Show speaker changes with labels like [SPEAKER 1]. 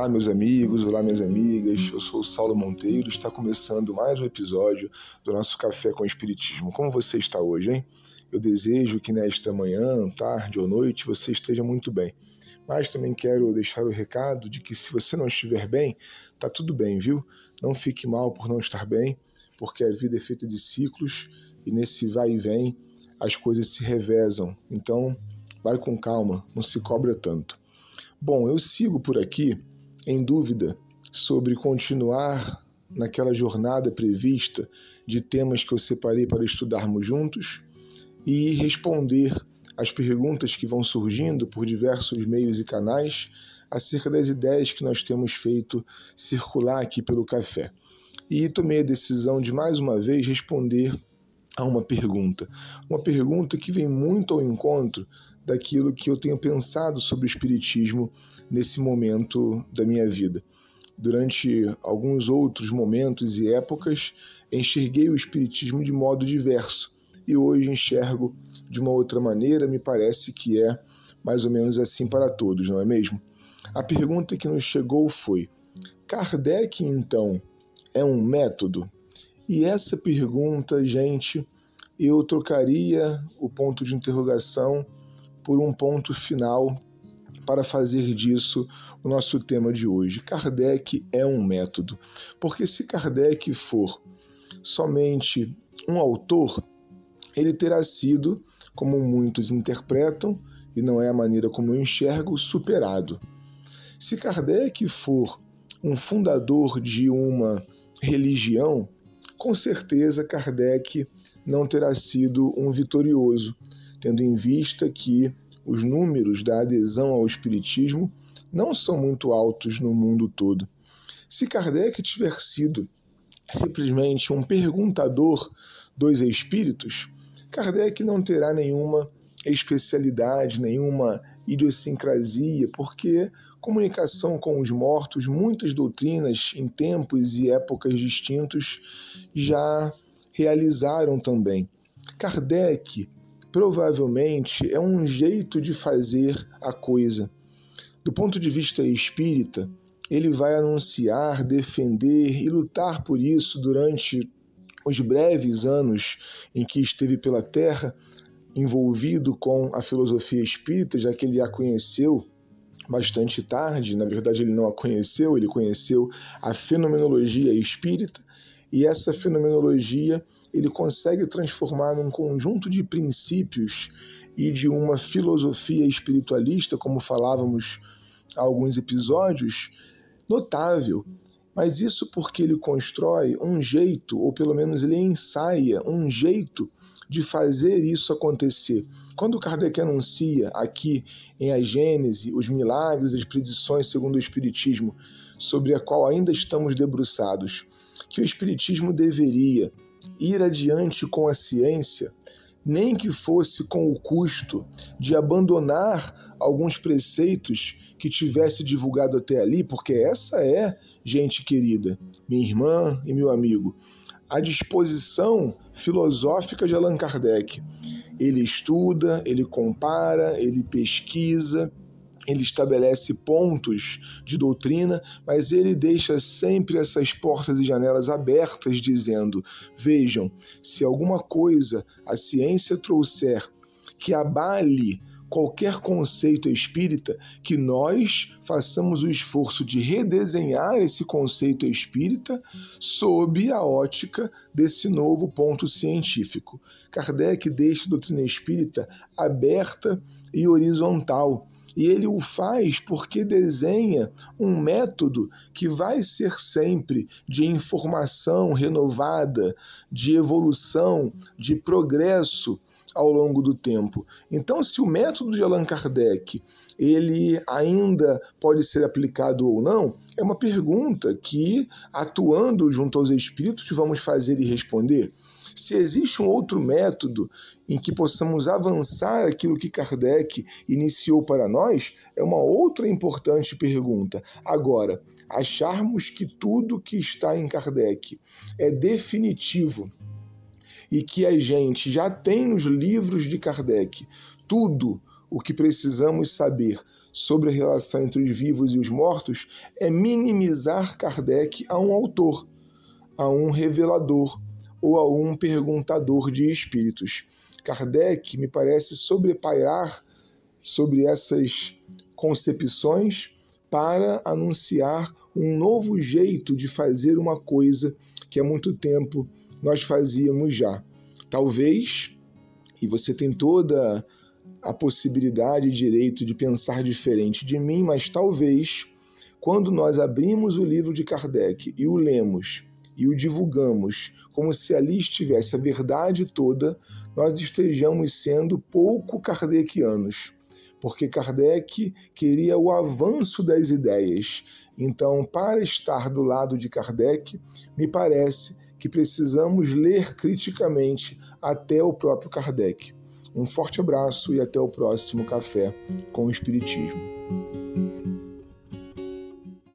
[SPEAKER 1] Olá, meus amigos, olá, minhas amigas. Eu sou o Saulo Monteiro. Está começando mais um episódio do nosso Café com Espiritismo. Como você está hoje, hein? Eu desejo que nesta manhã, tarde ou noite você esteja muito bem. Mas também quero deixar o recado de que se você não estiver bem, tá tudo bem, viu? Não fique mal por não estar bem, porque a vida é feita de ciclos e nesse vai e vem as coisas se revezam. Então, vai com calma, não se cobra tanto. Bom, eu sigo por aqui em dúvida sobre continuar naquela jornada prevista de temas que eu separei para estudarmos juntos e responder as perguntas que vão surgindo por diversos meios e canais acerca das ideias que nós temos feito circular aqui pelo café. E tomei a decisão de mais uma vez responder a uma pergunta. Uma pergunta que vem muito ao encontro daquilo que eu tenho pensado sobre o Espiritismo nesse momento da minha vida. Durante alguns outros momentos e épocas, enxerguei o Espiritismo de modo diverso e hoje enxergo de uma outra maneira, me parece que é mais ou menos assim para todos, não é mesmo? A pergunta que nos chegou foi: Kardec, então, é um método? E essa pergunta, gente, eu trocaria o ponto de interrogação por um ponto final para fazer disso o nosso tema de hoje. Kardec é um método, porque se Kardec for somente um autor, ele terá sido, como muitos interpretam, e não é a maneira como eu enxergo, superado. Se Kardec for um fundador de uma religião, com certeza Kardec não terá sido um vitorioso, tendo em vista que os números da adesão ao Espiritismo não são muito altos no mundo todo. Se Kardec tiver sido simplesmente um perguntador dos espíritos, Kardec não terá nenhuma especialidade, nenhuma idiosincrasia, porque comunicação com os mortos, muitas doutrinas em tempos e épocas distintos já realizaram também. Kardec provavelmente é um jeito de fazer a coisa. Do ponto de vista espírita, ele vai anunciar, defender e lutar por isso durante os breves anos em que esteve pela Terra, envolvido com a filosofia espírita, já que ele a conheceu bastante tarde, na verdade ele não a conheceu, ele conheceu a fenomenologia espírita, e essa fenomenologia ele consegue transformar num conjunto de princípios e de uma filosofia espiritualista, como falávamos há alguns episódios, notável. Mas isso porque ele constrói um jeito, ou pelo menos ele ensaia um jeito de fazer isso acontecer. Quando Kardec anuncia aqui em A Gênese os milagres, as predições segundo o Espiritismo, sobre a qual ainda estamos debruçados, que o Espiritismo deveria ir adiante com a ciência, nem que fosse com o custo de abandonar alguns preceitos que tivesse divulgado até ali, porque essa é, gente querida, minha irmã e meu amigo, a disposição filosófica de Allan Kardec. Ele estuda, ele compara, ele pesquisa, ele estabelece pontos de doutrina, mas ele deixa sempre essas portas e janelas abertas, dizendo: vejam, se alguma coisa a ciência trouxer que abale qualquer conceito espírita, que nós façamos o esforço de redesenhar esse conceito espírita sob a ótica desse novo ponto científico. Kardec deixa a doutrina espírita aberta e horizontal e ele o faz porque desenha um método que vai ser sempre de informação renovada, de evolução, de progresso ao longo do tempo. Então, se o método de Allan Kardec ele ainda pode ser aplicado ou não, é uma pergunta que, atuando junto aos espíritos, vamos fazer e responder. Se existe um outro método em que possamos avançar aquilo que Kardec iniciou para nós, é uma outra importante pergunta. Agora, acharmos que tudo que está em Kardec é definitivo e que a gente já tem nos livros de Kardec tudo o que precisamos saber sobre a relação entre os vivos e os mortos é minimizar Kardec a um autor, a um revelador ou a um perguntador de espíritos. Kardec me parece sobrepairar sobre essas concepções para anunciar um novo jeito de fazer uma coisa que há muito tempo nós fazíamos já. Talvez, e você tem toda a possibilidade e direito de pensar diferente de mim, mas talvez, quando nós abrimos o livro de Kardec e o lemos e o divulgamos como se ali estivesse a verdade toda, nós estejamos sendo pouco kardecianos porque Kardec queria o avanço das ideias. Então, para estar do lado de Kardec, me parece que precisamos ler criticamente até o próprio Kardec. Um forte abraço e até o próximo Café com o Espiritismo.